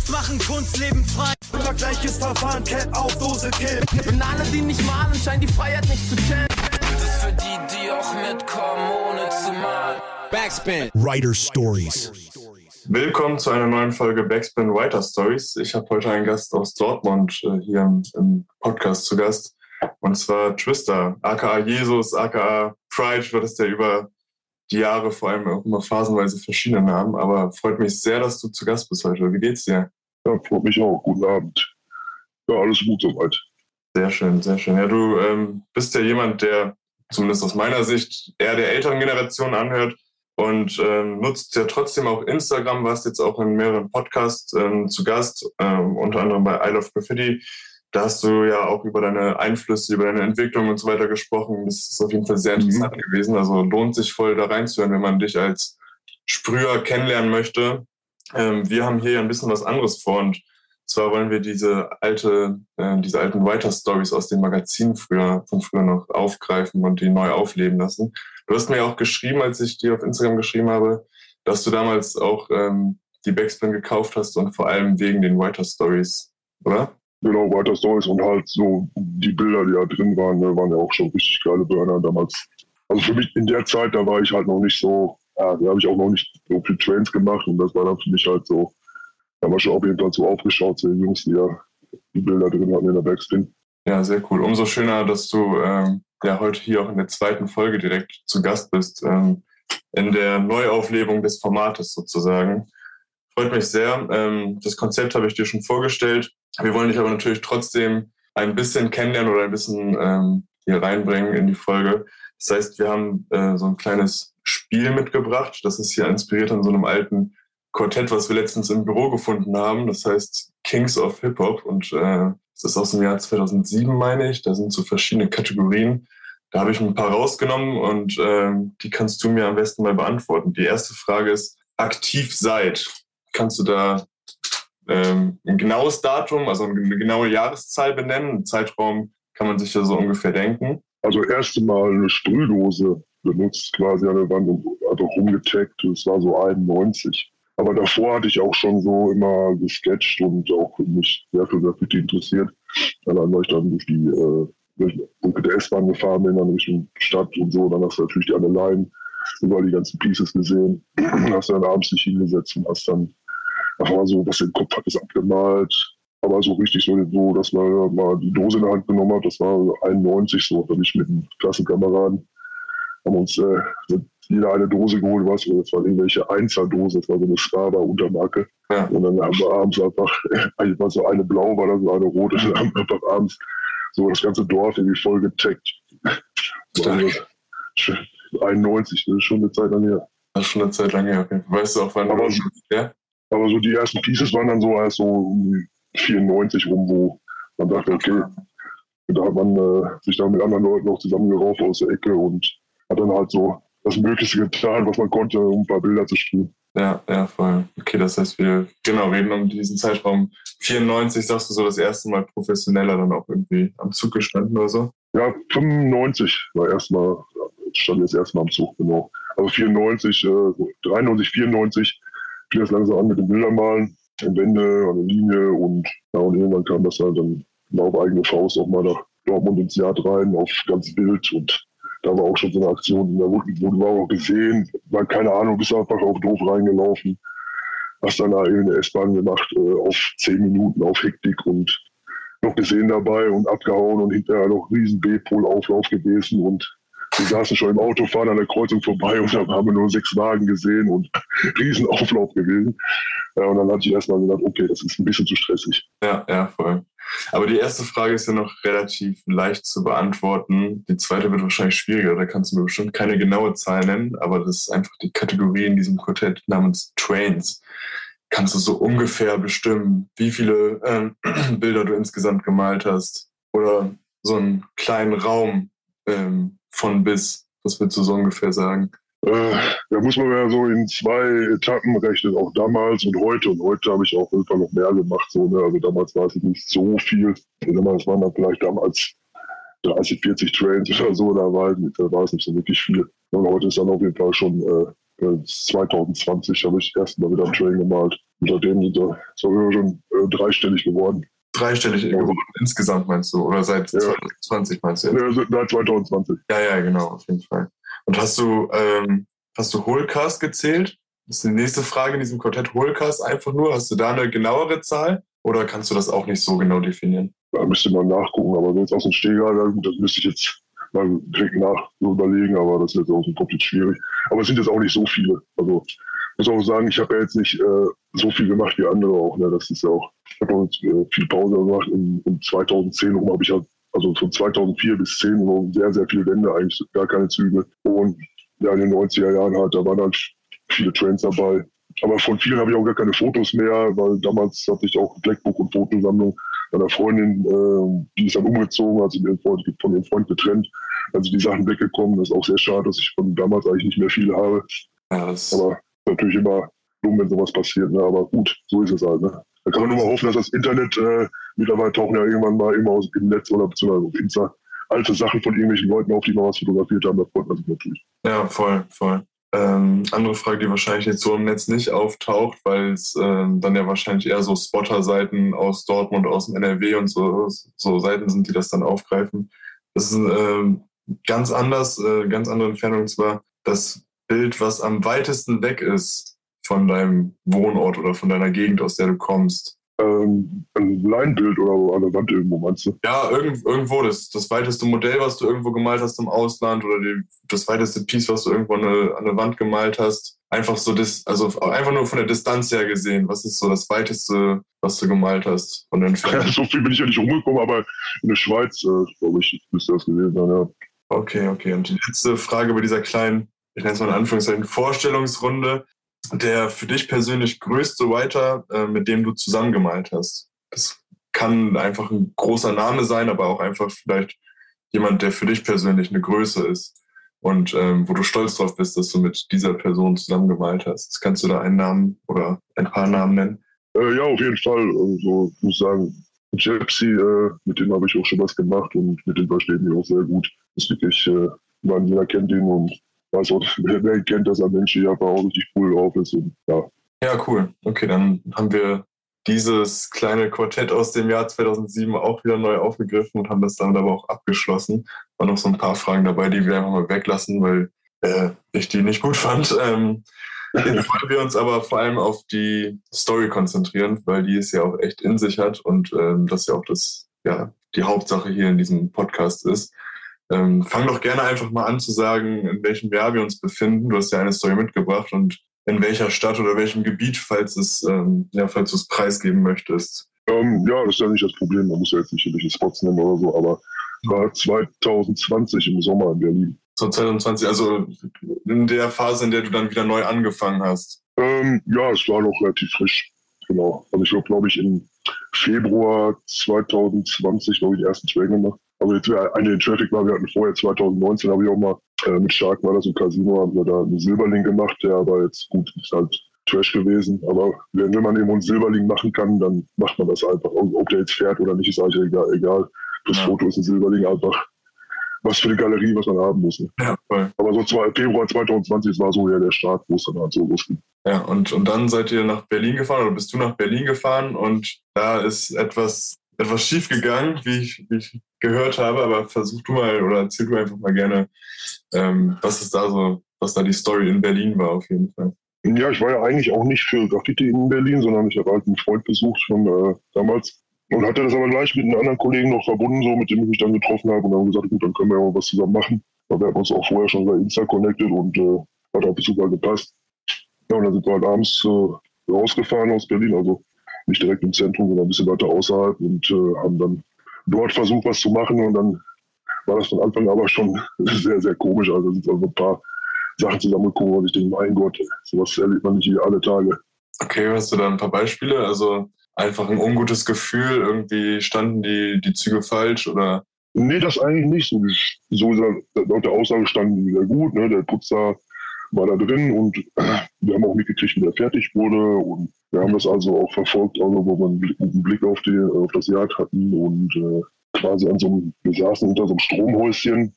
Jungs machen Kunst, leben frei. Immer gleiches Verfahren, Cap auf Dose, Kill. Und alle, die nicht malen, scheinen die Freiheit nicht zu kennen. Das ist für die, die auch mitkommen, ohne zu malen. Backspin. Writer Stories. Willkommen zu einer neuen Folge Backspin Writer Stories. Ich habe heute einen Gast aus Dortmund äh, hier im, im, Podcast zu Gast. Und zwar Twister, aka Jesus, aka Pride, wird es der über die Jahre vor allem auch immer phasenweise verschiedene Namen. Aber freut mich sehr, dass du zu Gast bist heute. Wie geht's dir? Ja, freut mich auch. Guten Abend. Ja, alles gut soweit. Sehr schön, sehr schön. Ja, du ähm, bist ja jemand, der zumindest aus meiner Sicht eher der älteren Generation anhört und ähm, nutzt ja trotzdem auch Instagram, warst jetzt auch in mehreren Podcasts ähm, zu Gast, ähm, unter anderem bei I Love Graffiti. Da hast du ja auch über deine Einflüsse, über deine Entwicklung und so weiter gesprochen. Das ist auf jeden Fall sehr interessant mhm. gewesen. Also lohnt sich voll da reinzuhören, wenn man dich als Sprüher kennenlernen möchte. Ähm, wir haben hier ja ein bisschen was anderes vor und zwar wollen wir diese alte, äh, diese alten Writer-Stories aus den Magazinen früher, von früher noch aufgreifen und die neu aufleben lassen. Du hast mir auch geschrieben, als ich dir auf Instagram geschrieben habe, dass du damals auch ähm, die Backspin gekauft hast und vor allem wegen den Writer Stories, oder? Genau, Writer Stories und halt so die Bilder, die da drin waren, ne, waren ja auch schon richtig geile Burner damals. Also für mich in der Zeit, da war ich halt noch nicht so, ja, da habe ich auch noch nicht so viel Trains gemacht und das war dann für mich halt so, da war schon auf jeden Fall so aufgeschaut zu den Jungs, die ja die Bilder drin hatten in der Backspin. Ja, sehr cool. Umso schöner, dass du ähm, ja heute hier auch in der zweiten Folge direkt zu Gast bist, ähm, in der Neuauflebung des Formates sozusagen. Freut mich sehr. Ähm, das Konzept habe ich dir schon vorgestellt. Wir wollen dich aber natürlich trotzdem ein bisschen kennenlernen oder ein bisschen ähm, hier reinbringen in die Folge. Das heißt, wir haben äh, so ein kleines Spiel mitgebracht. Das ist hier inspiriert an so einem alten Quartett, was wir letztens im Büro gefunden haben. Das heißt Kings of Hip Hop und äh, das ist aus dem Jahr 2007, meine ich. Da sind so verschiedene Kategorien. Da habe ich ein paar rausgenommen und ähm, die kannst du mir am besten mal beantworten. Die erste Frage ist, aktiv seid. Kannst du da ähm, ein genaues Datum, also eine genaue Jahreszahl benennen? Ein Zeitraum kann man sich ja so ungefähr denken. Also erste Mal eine Sprühdose benutzt, quasi an der Wand und hat auch rumgetaggt. Das war so 91. Aber davor hatte ich auch schon so immer gesketcht und auch mich sehr für Graffiti interessiert. Dann war ich dann durch die äh, der S-Bahn gefahren bin, dann Richtung Stadt und so. Dann hast du natürlich die Anleihen, überall die ganzen Pieces gesehen. hast dann abends dich hingesetzt und hast dann einfach so, was im Kopf hat, ist abgemalt. Aber so richtig so, so, dass man mal die Dose in der Hand genommen hat, das war 91 so, da bin ich mit einem Klassenkameraden haben uns äh, jeder eine Dose geholt, was, das war irgendwelche Einzeldose, das war so eine Strava-Untermarke. Ja. Und dann haben wir abends einfach, eigentlich war so eine blau, war dann so eine rote, und dann haben wir einfach abends so das ganze Dorf irgendwie voll gecheckt. 91, das ist schon eine Zeit lang her. Das ist schon eine Zeit lang her. Okay. Weißt du auch, wann aber, so, ja? Aber so die ersten Pieces waren dann so erst so um 94 rum, wo man dachte, okay, da hat man äh, sich dann mit anderen Leuten noch zusammengerauft aus der Ecke und hat dann halt so das Möglichste getan, was man konnte, um ein paar Bilder zu spielen. Ja, ja, voll. Okay, das heißt, wir genau reden um diesen Zeitraum 94, sagst du so das erste Mal professioneller dann auch irgendwie am Zug gestanden oder so? Ja, 95 war erstmal, stand jetzt erstmal am Zug, genau. Also 94, äh, 93, 94 fing das langsam an mit den Bildermalen, in Wände, an der Linie und, ja, und irgendwann kam das halt dann auf eigene Faust auch mal nach Dortmund ins Jahr rein, auf ganz wild und da war auch schon so eine Aktion, da wurde, wurde auch gesehen, war keine Ahnung, bist einfach auf doof reingelaufen, hast dann da in der S-Bahn gemacht, äh, auf zehn Minuten auf Hektik und noch gesehen dabei und abgehauen und hinterher noch riesen B-Pol-Auflauf gewesen und wir saßen schon im Auto, fahren an der Kreuzung vorbei und dann haben wir nur sechs Wagen gesehen und riesen Auflauf gewesen. Und dann hatte ich erstmal gedacht, okay, das ist ein bisschen zu stressig. Ja, ja, voll. Aber die erste Frage ist ja noch relativ leicht zu beantworten. Die zweite wird wahrscheinlich schwieriger. Da kannst du mir bestimmt keine genaue Zahl nennen, aber das ist einfach die Kategorie in diesem Quartett namens Trains. Kannst du so ungefähr bestimmen, wie viele ähm, Bilder du insgesamt gemalt hast? Oder so einen kleinen Raum ähm, von bis? Was würdest du so ungefähr sagen? Äh, da muss man ja so in zwei Etappen rechnen, auch damals und heute. Und heute habe ich auch einfach noch mehr gemacht. So, ne? Also damals war es nicht so viel. Damals waren dann vielleicht damals 30, 40 Trains oder so. Da war, da war es nicht so wirklich viel. Und heute ist dann auf jeden Fall schon äh, 2020 habe ich erst mal wieder einen Train gemalt. Und seitdem sind wir schon äh, dreistellig geworden. Dreistellig Ja. geworden insgesamt meinst du? Oder seit Ja. 2020 meinst du jetzt? Ja, seit 2020. Ja, ja, genau, auf jeden Fall. Und hast du, ähm, hast du Holcast gezählt? Das ist die nächste Frage in diesem Quartett. Holcast einfach nur. Hast du da eine genauere Zahl? Oder kannst du das auch nicht so genau definieren? Da müsste man nachgucken, aber jetzt aus dem Steger, das müsste ich jetzt mal direkt nach überlegen, aber das ist jetzt dem Kopf jetzt schwierig. Aber es sind jetzt auch nicht so viele. Also muss auch sagen, ich habe ja jetzt nicht äh, so viel gemacht wie andere auch. Ne? Das ist ja auch, ich habe auch äh, viel Pause gemacht. In, in 2010 rum habe ich halt, also von 2004 bis 10 so sehr, sehr viele Länder, eigentlich gar keine Züge. Und ja, in den 90er Jahren halt, da waren halt viele Trains dabei. Aber von vielen habe ich auch gar keine Fotos mehr, weil damals hatte ich auch Blackbook und Fotosammlung meiner Freundin, äh, die ist dann umgezogen, hat Freund, von ihrem Freund getrennt, sind die Sachen weggekommen. Das ist auch sehr schade, dass ich von damals eigentlich nicht mehr viel habe. Ja, das, Aber natürlich immer dumm, wenn sowas passiert. Ne? Aber gut, so ist es halt. Ne? Da kann man nur mal hoffen, dass das Internet, äh, mittlerweile tauchen ja irgendwann mal immer aus dem Netz oder beziehungsweise auf Insta alte Sachen von irgendwelchen Leuten auf, die mal was fotografiert haben. Da freut man sich natürlich. ja, voll, voll. Ähm, andere Frage, die wahrscheinlich jetzt so im Netz nicht auftaucht, weil es ähm, dann ja wahrscheinlich eher so Spotter-Seiten aus Dortmund, aus dem NRW und so, so Seiten sind, die das dann aufgreifen. Das ist ähm, ganz anders, äh, ganz andere Entfernung, und zwar das Bild, was am weitesten weg ist von deinem Wohnort oder von deiner Gegend, aus der du kommst. Ähm, ein Leinbild oder an der Wand irgendwo, meinst du? Ja, irgend, irgendwo das, das weiteste Modell, was du irgendwo gemalt hast im Ausland oder die, das weiteste Piece, was du irgendwo an eine, an eine Wand gemalt hast. Einfach so das, also einfach nur von der Distanz her gesehen. Was ist so das weiteste, was du gemalt hast von den so viel bin ich ja nicht rumgekommen, aber in der Schweiz, äh, glaube ich, müsste das gewesen sein, ja. Okay, okay. Und die letzte Frage bei dieser kleinen, ich nenne es mal in Anführungszeichen, Vorstellungsrunde. Der für dich persönlich größte Writer, äh, mit dem du zusammengemalt hast. Das kann einfach ein großer Name sein, aber auch einfach vielleicht jemand, der für dich persönlich eine Größe ist. Und ähm, wo du stolz drauf bist, dass du mit dieser Person zusammengemalt hast. Kannst du da einen Namen oder ein paar Namen nennen? Äh, ja, auf jeden Fall. Also, ich muss sagen, Gypsy, äh, mit dem habe ich auch schon was gemacht und mit dem verstehen wir auch sehr gut. Das ist wirklich, äh, man, jeder kennt ihn und auch, wer, kennt, dass ein Mensch hier auch richtig cool drauf ist. Und, ja, Ja, cool. Okay, dann haben wir dieses kleine Quartett aus dem Jahr 2007 auch wieder neu aufgegriffen und haben das dann aber auch abgeschlossen. Waren noch so ein paar Fragen dabei, die wir einfach mal weglassen, weil äh, ich die nicht gut fand. Ähm, jetzt wollen wir uns aber vor allem auf die Story konzentrieren, weil die es ja auch echt in sich hat und ähm, das ja auch das, ja, die Hauptsache hier in diesem Podcast ist. Ähm, fang doch gerne einfach mal an zu sagen, in welchem Jahr wir uns befinden. Du hast ja eine Story mitgebracht und in welcher Stadt oder welchem Gebiet, falls es, ähm, ja, falls du es preisgeben möchtest. ähm, ja, das ist ja nicht das Problem. Man muss ja jetzt nicht irgendwelche Spots nennen oder so, aber war 2020 im Sommer in Berlin. So 2020, also in der Phase, in der du dann wieder neu angefangen hast. Ähm, ja, es war noch relativ frisch. Genau. Also ich habe, glaube ich, im Februar 2020, glaube ich, den ersten Trail gemacht. Also jetzt wäre eine in Traffic war, wir hatten vorher 2019, habe ich auch mal äh, mit Shark war das im Casino, haben wir da einen Silberling gemacht, der aber jetzt gut ist halt Trash gewesen. Aber wenn, wenn man eben einen Silberling machen kann, dann macht man das einfach. Ob der jetzt fährt oder nicht, ist eigentlich egal. egal. Das Ja. Foto ist ein Silberling einfach was für eine Galerie, was man haben muss. Ne? Ja, voll. Aber so zwei, Februar 2020 war so ja der Start, wo es dann halt so losging. Ja, und, und dann seid ihr nach Berlin gefahren oder bist du nach Berlin gefahren und da ist etwas, etwas schief gegangen, wie ich, wie ich gehört habe, aber versuch du mal oder erzähl du einfach mal gerne, ähm, was ist da so, was da die Story in Berlin war auf jeden Fall. Ja, ich war ja eigentlich auch nicht für Graffiti in Berlin, sondern ich habe halt einen Freund besucht schon äh, damals und hatte das aber gleich mit einem anderen Kollegen noch verbunden, so mit dem ich mich dann getroffen habe und dann gesagt, gut, dann können wir ja mal was zusammen machen. Aber wir haben uns auch vorher schon bei Insta connected und äh, hat auch super gepasst. Ja, und dann sind wir halt abends äh, rausgefahren aus Berlin, also nicht direkt im Zentrum, sondern ein bisschen weiter außerhalb und äh, haben dann dort versucht, was zu machen und dann war das von Anfang aber schon sehr, sehr komisch. Also sind also ein paar Sachen zusammengekommen und ich denke, mein Gott, sowas erlebt man nicht alle Tage. Okay, hast du da ein paar Beispiele? Also einfach ein ungutes Gefühl, irgendwie standen die, die Züge falsch oder Nee, das eigentlich nicht. So, laut der Aussage standen die sehr gut. Ne? Der Putzer war da drin und wir haben auch mitgekriegt, wie der fertig wurde. Und wir haben das also auch verfolgt, also wo wir einen Blick, einen Blick auf, die, auf das Jagd hatten und äh, quasi an so einem, wir saßen unter so einem Stromhäuschen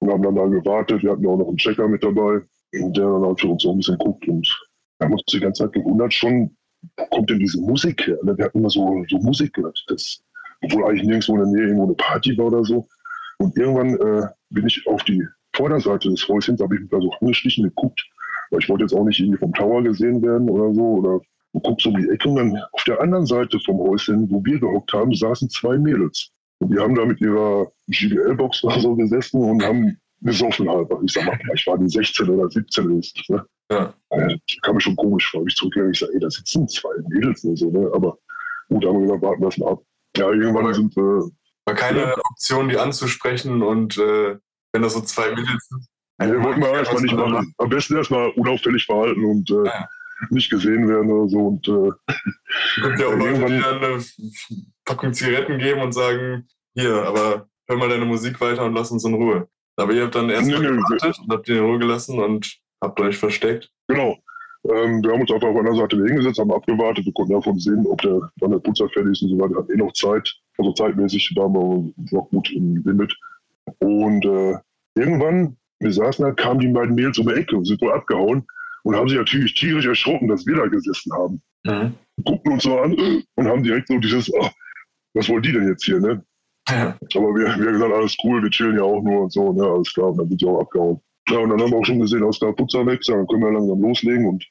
und haben dann da gewartet. Wir hatten ja auch noch einen Checker mit dabei, der dann halt für uns so ein bisschen guckt und wir haben uns die ganze Zeit gewundert schon, wo kommt denn diese Musik her? Ne? Wir hatten immer so, so Musik gehört, das, obwohl eigentlich nirgendwo in der Nähe irgendwo eine Party war oder so. Und irgendwann äh, bin ich auf die Vorderseite des Häuschens, habe ich mich da so angeschlichen geguckt, weil ich wollte jetzt auch nicht irgendwie vom Tower gesehen werden oder so. Oder du guckst um die Ecke und dann auf der anderen Seite vom Häuschen, wo wir gehockt haben, saßen zwei Mädels. Und die haben da mit ihrer GBL-Box oder so gesessen und haben gesoffen halt. Ich sag mal, vielleicht waren die 16 oder 17 ist. Ne? Ja. Das kam mir schon komisch vor. Ich zurückgegangen, ich sage, ey, da sitzen zwei Mädels und so, ne? Aber gut, haben wir gesagt, warten wir mal ab. Ja, irgendwann Aber- sind, äh, War keine Option, die anzusprechen und äh, wenn das so zwei Mädels sind. nee, wollten wir erstmal nicht machen. Am besten erstmal unauffällig verhalten und äh, Ja. nicht gesehen werden oder so. Und äh, gibt ja auch Leute, die dann eine Packung Zigaretten geben und sagen, hier, aber hör mal deine Musik weiter und lass uns in Ruhe. Aber ihr habt dann erstmal Nee, nee, gewartet und habt ihn in Ruhe gelassen und habt euch versteckt. Genau. Ähm, wir haben uns einfach auf einer Seite hingesetzt, haben abgewartet. Wir konnten davon sehen, ob der, wann der Putzer fertig ist und so weiter. Wir hatten eh noch Zeit. Also zeitmäßig waren wir noch gut im Limit. Und äh, irgendwann, wir saßen da, kamen die beiden Mädels um die Ecke und sind wohl abgehauen und haben sich natürlich tierisch erschrocken, dass wir da gesessen haben. Mhm. Guckten uns so an und haben direkt so dieses, oh, was wollen die denn jetzt hier, ne? Ja. Aber wir, wir haben gesagt, alles cool, wir chillen ja auch nur und so, ne, alles klar, und dann sind die auch abgehauen. Ja, und dann haben wir auch schon gesehen, aus der Putzer weg, dann können wir langsam loslegen und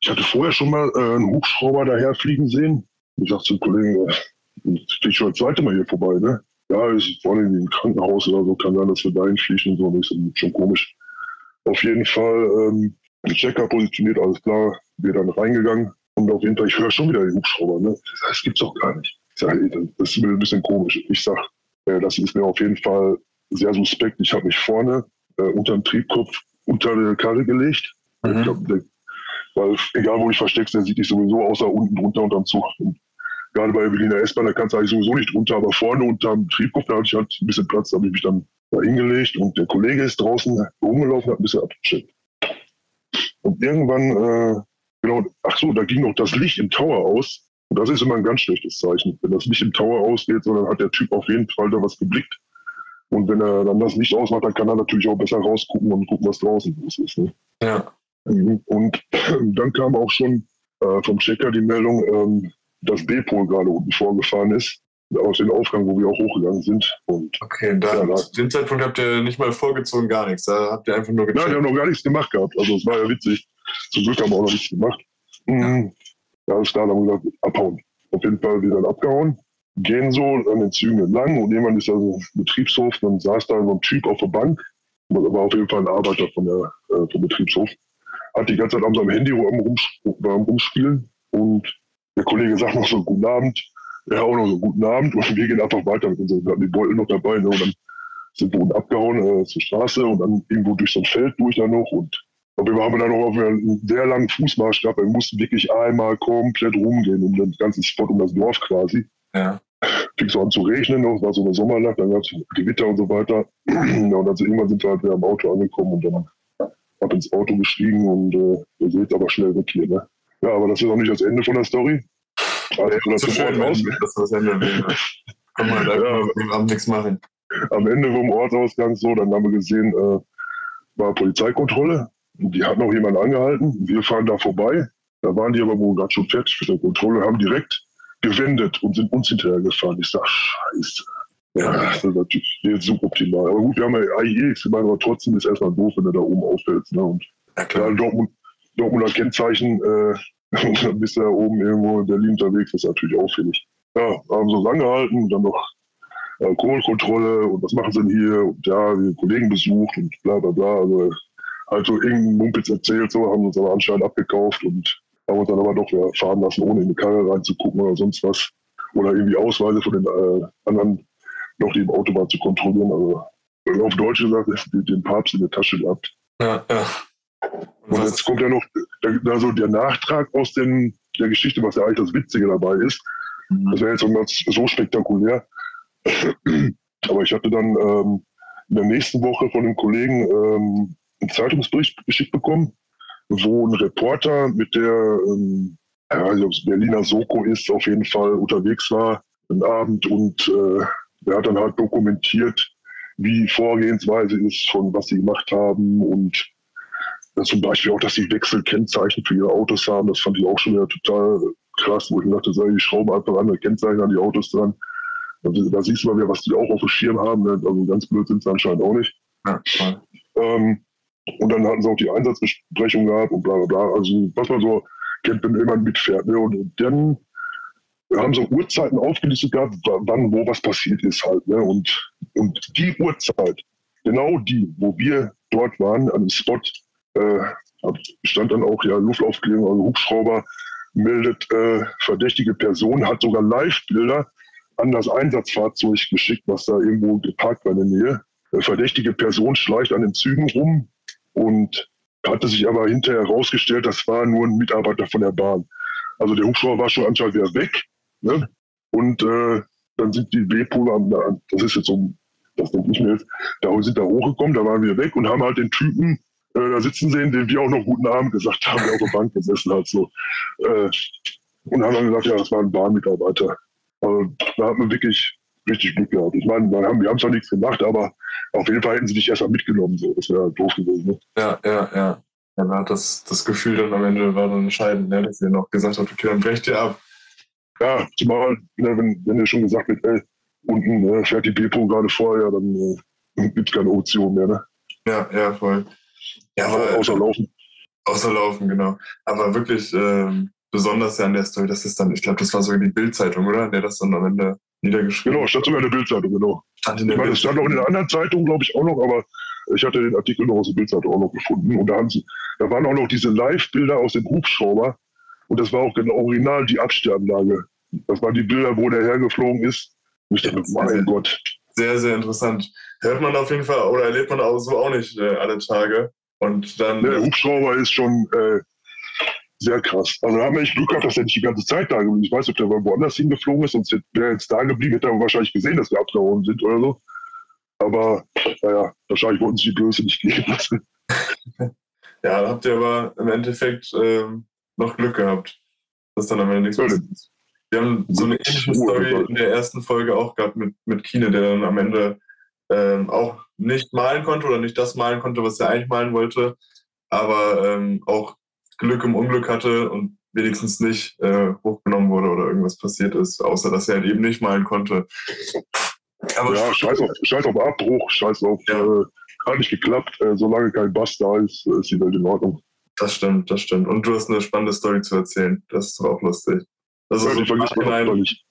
ich hatte vorher schon mal äh, einen Hubschrauber daher fliegen sehen. Ich sagte zum Kollegen, äh, steht schon das zweite Mal hier vorbei, ne? Ja, ist vor allem im Krankenhaus oder so, kann sein, dass wir dahin fliegen und so, und ich so, schon komisch. Auf jeden Fall, ähm, Checker positioniert, alles klar, wir dann reingegangen und auf jeden Fall, ich höre schon wieder den Hubschrauber, ne? Das gibt's doch gar nicht. Ich sage, ey, das ist mir ein bisschen komisch. Ich sag, äh, das ist mir auf jeden Fall sehr suspekt. Ich habe mich vorne äh, unter dem Triebkopf unter eine Karre gelegt. Ich Mhm. glaub, der, weil egal wo ich versteckst, der sieht dich sowieso außer unten drunter unterm Zug. Und gerade bei Berliner S-Bahn, da kannst du eigentlich sowieso nicht drunter, aber vorne unterm Triebkopf, da hatte ich halt ein bisschen Platz, da habe ich mich dann da hingelegt und der Kollege ist draußen rumgelaufen, hat ein bisschen abgecheckt. Und irgendwann, äh, genau, ach so, da ging noch das Licht im Tower aus. Und das ist immer ein ganz schlechtes Zeichen. Wenn das Licht im Tower ausgeht, so, dann hat der Typ auf jeden Fall da was geblickt. Und wenn er dann das Licht ausmacht, dann kann er natürlich auch besser rausgucken und gucken, was draußen los ist. Ne? Ja. Mhm. Und dann kam auch schon äh, vom Checker die Meldung, ähm, dass B-Pol gerade unten vorgefahren ist, aus dem Aufgang, wo wir auch hochgegangen sind. Und Okay, da, Ja, zu dem Zeitpunkt habt ihr nicht mal vorgezogen, gar nichts. Da habt ihr einfach nur nein, die gecheckt. haben noch gar nichts gemacht gehabt. Also es war ja witzig. Zum Glück haben wir auch noch nichts gemacht. Mhm. Ja, alles klar, dann haben wir gesagt, abhauen. Auf jeden Fall wieder dann abgehauen. Gehen so an den Zügen entlang und jemand ist da so im Betriebshof, dann saß da so ein Typ auf der Bank, das war auf jeden Fall ein Arbeiter von der, äh, vom Betriebshof, hat die ganze Zeit an seinem Handy war am Rumspielen und der Kollege sagt noch so guten Abend, er auch noch so guten Abend und wir gehen einfach weiter mit unseren, wir hatten die Beutel noch dabei ne, und dann sind wir unten abgehauen äh, zur Straße und dann irgendwo durch so ein Feld durch dann noch und aber wir haben dann noch auf einen sehr langen Fußmarsch gehabt. Wir mussten wirklich einmal komplett rumgehen um den ganzen Spot, um das Dorf quasi. Ja. Fing so an zu regnen noch, es war so eine Sommernacht, dann gab es Gewitter und so weiter. Ja, und dann sind, irgendwann sind wir halt wieder am Auto angekommen und dann ab ins Auto gestiegen und äh, ihr seht aber schnell weg hier. Ne? Ja, aber das ist auch nicht das Ende von der Story. Also, Ja, so das schön, Ort aus, wenn das das Ende wäre. Kann man einfach Ja. Abend nichts machen. am Ende vom Ortsausgang so, dann haben wir gesehen, äh, war Polizeikontrolle. Die hat noch jemanden angehalten. Wir fahren da vorbei. Da waren die aber wohl gerade schon fertig mit der Kontrolle, haben direkt gewendet und sind uns hinterher gefahren. Ich sag, scheiße. Ja, das ist natürlich jetzt suboptimal. Aber gut, wir haben ja AIX, ich meine, aber trotzdem ist erstmal doof, wenn du da oben auffällst. Ne? Und ja, klar. Dortmund, Dortmunder Kennzeichen, äh, und dann da oben irgendwo in Berlin unterwegs, das ist natürlich auffällig. Ja, haben sie uns angehalten dann noch Alkoholkontrolle und was machen sie denn hier? Und ja, wir haben Kollegen besucht und bla bla bla. Also halt so irgendeinen Mumpitz erzählt, so haben uns aber anscheinend abgekauft und haben uns dann aber doch wieder fahren lassen, ohne in die Karre reinzugucken oder sonst was. Oder irgendwie Ausweise von den äh, anderen noch, die im Auto waren, zu kontrollieren. Also auf Deutsch gesagt, den Papst in der Tasche gehabt. Ja, ja. Und jetzt kommt ja noch der, also der Nachtrag aus den, der Geschichte, was ja eigentlich das Witzige dabei ist. Das wäre jetzt so ganz so spektakulär. Aber ich hatte dann ähm, in der nächsten Woche von einem Kollegen ähm, einen Zeitungsbericht geschickt bekommen, wo ein Reporter mit der, ähm, ob es Berliner Soko ist, auf jeden Fall unterwegs war, einen Abend und äh, der hat dann halt dokumentiert, wie die Vorgehensweise ist, von was sie gemacht haben und ja, zum Beispiel auch, dass sie Wechselkennzeichen für ihre Autos haben. Das fand ich auch schon wieder total krass, wo ich mir dachte, so, die schrauben einfach andere Kennzeichen an die Autos dran. Also, da siehst du mal wieder, was die auch auf dem Schirm haben. Ne? Also ganz blöd sind sie anscheinend auch nicht. Ja. Ähm, und dann hatten sie auch die Einsatzbesprechung gehabt und bla bla bla. Also was man so kennt, wenn jemand mitfährt. Ne? Und dann haben so Uhrzeiten aufgelistet gehabt, wa- wann wo was passiert ist halt. Ne? Und, und die Uhrzeit, genau die, wo wir dort waren, an dem Spot, stand dann auch ja Luftaufklärung, also Hubschrauber meldet äh, verdächtige Person, hat sogar Live-Bilder an das Einsatzfahrzeug geschickt, was da irgendwo geparkt war in der Nähe. Äh, verdächtige Person schleicht an den Zügen rum und hatte sich aber hinterher herausgestellt, das war nur ein Mitarbeiter von der Bahn. Also der Hubschrauber war schon anscheinend wieder weg. Ne? Und äh, dann sind die B-Pole, das ist jetzt so, das denke ich mir jetzt, da sind da hochgekommen, da waren wir weg und haben halt den Typen äh, da sitzen sehen, dem wir auch noch guten Abend gesagt haben, der auf der Bank gesessen hat. So. Äh, und haben dann gesagt, ja, das war ein Bahnmitarbeiter. Also, da hat man wirklich richtig Glück gehabt. Ich meine, wir haben wir haben zwar nichts gemacht, aber auf jeden Fall hätten sie dich erstmal mitgenommen. So. Das wäre doof gewesen. Ne? Ja, ja, ja. Ja, da hat das, das Gefühl dann am Ende war dann entscheidend, ne? dass ihr noch gesagt habt, okay, dann brecht ihr ab. Ja, zumal, ne, wenn, wenn dir schon gesagt wird, ey, unten äh, fährt die Bepo gerade vor, ja, dann äh, gibt es keine Option mehr, ne? Ja, ja, voll. Ja, aber Außer laufen. außer laufen, genau. Aber wirklich ähm, besonders ja an der Story, das ist dann, ich glaube, das war sogar die Bild-Zeitung, oder? Der das dann am Ende niedergeschrieben Genau, stand sogar in der Bildzeitung, genau. stand in Ich der meine, das stand auch in der anderen Zeitung, glaube ich, auch noch, aber ich hatte den Artikel noch aus der Bildzeitung auch noch gefunden. Und da, haben sie, da waren auch noch diese Live-Bilder aus dem Hubschrauber. Und das war auch genau original die Absterbanlage. Das waren die Bilder, wo der hergeflogen ist. Und ich dachte, mein Gott. Sehr, sehr interessant. Hört man auf jeden Fall oder erlebt man auch so auch nicht äh, alle Tage. Und dann, Der Hubschrauber ist schon äh, sehr krass. Also da haben wir echt Glück gehabt, dass er nicht die ganze Zeit da geblieben ist. Ich weiß nicht, ob der woanders hingeflogen ist, sonst wäre er jetzt da geblieben, hätte er wahrscheinlich gesehen, dass wir abgehauen sind oder so. Aber naja, wahrscheinlich wollten sie die Blöße nicht geben lassen. ja, da habt ihr aber im Endeffekt ähm, noch Glück gehabt, dass dann am Ende nichts passiert ist. Wir haben so eine ähnliche Story in der ersten Folge auch gehabt mit, mit Kine, der dann am Ende ähm, auch nicht malen konnte oder nicht das malen konnte, was er eigentlich malen wollte, aber ähm, auch Glück im Unglück hatte und wenigstens nicht äh, hochgenommen wurde oder irgendwas passiert ist, außer dass er halt eben nicht malen konnte. Aber Ja, scheiß auf, scheiß auf Abbruch, scheiß auf, Ja. äh, hat nicht geklappt. Äh, solange kein Bass da ist, äh, ist die Welt in Ordnung. das stimmt, das stimmt. Und du hast eine spannende Story zu erzählen. Das ist doch auch lustig. Das ist auch nicht.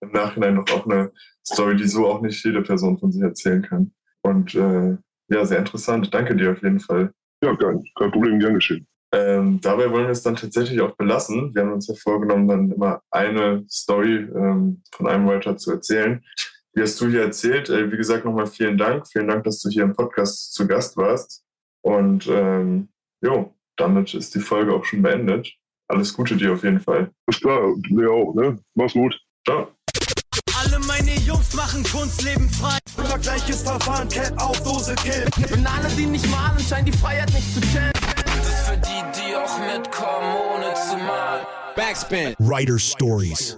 im Nachhinein noch auch eine Story, die so auch nicht jede Person von sich erzählen kann. Und äh, ja, sehr interessant. Danke dir auf jeden Fall. Ja, kein, kein Problem, gern geschehen. Ähm, dabei wollen wir es dann tatsächlich auch belassen. Wir haben uns ja vorgenommen, dann immer eine Story ähm, von einem Writer zu erzählen. Wie hast du hier erzählt? Äh, wie gesagt, nochmal vielen Dank. Vielen Dank, dass du hier im Podcast zu Gast warst. Und ähm, jo, damit ist die Folge auch schon beendet. Alles Gute dir auf jeden Fall. Ist klar, Lea auch, ne? Mach's gut. Ciao. Alle meine Jungs machen Kunst, leben frei. Immer gleiches Verfahren, Cat auf Dose, Kill. Und alle, die nicht malen, scheinen die Freiheit nicht zu kennen. Das ist für die, die auch mitkommen, ohne zu malen. Backspin. Writer Stories.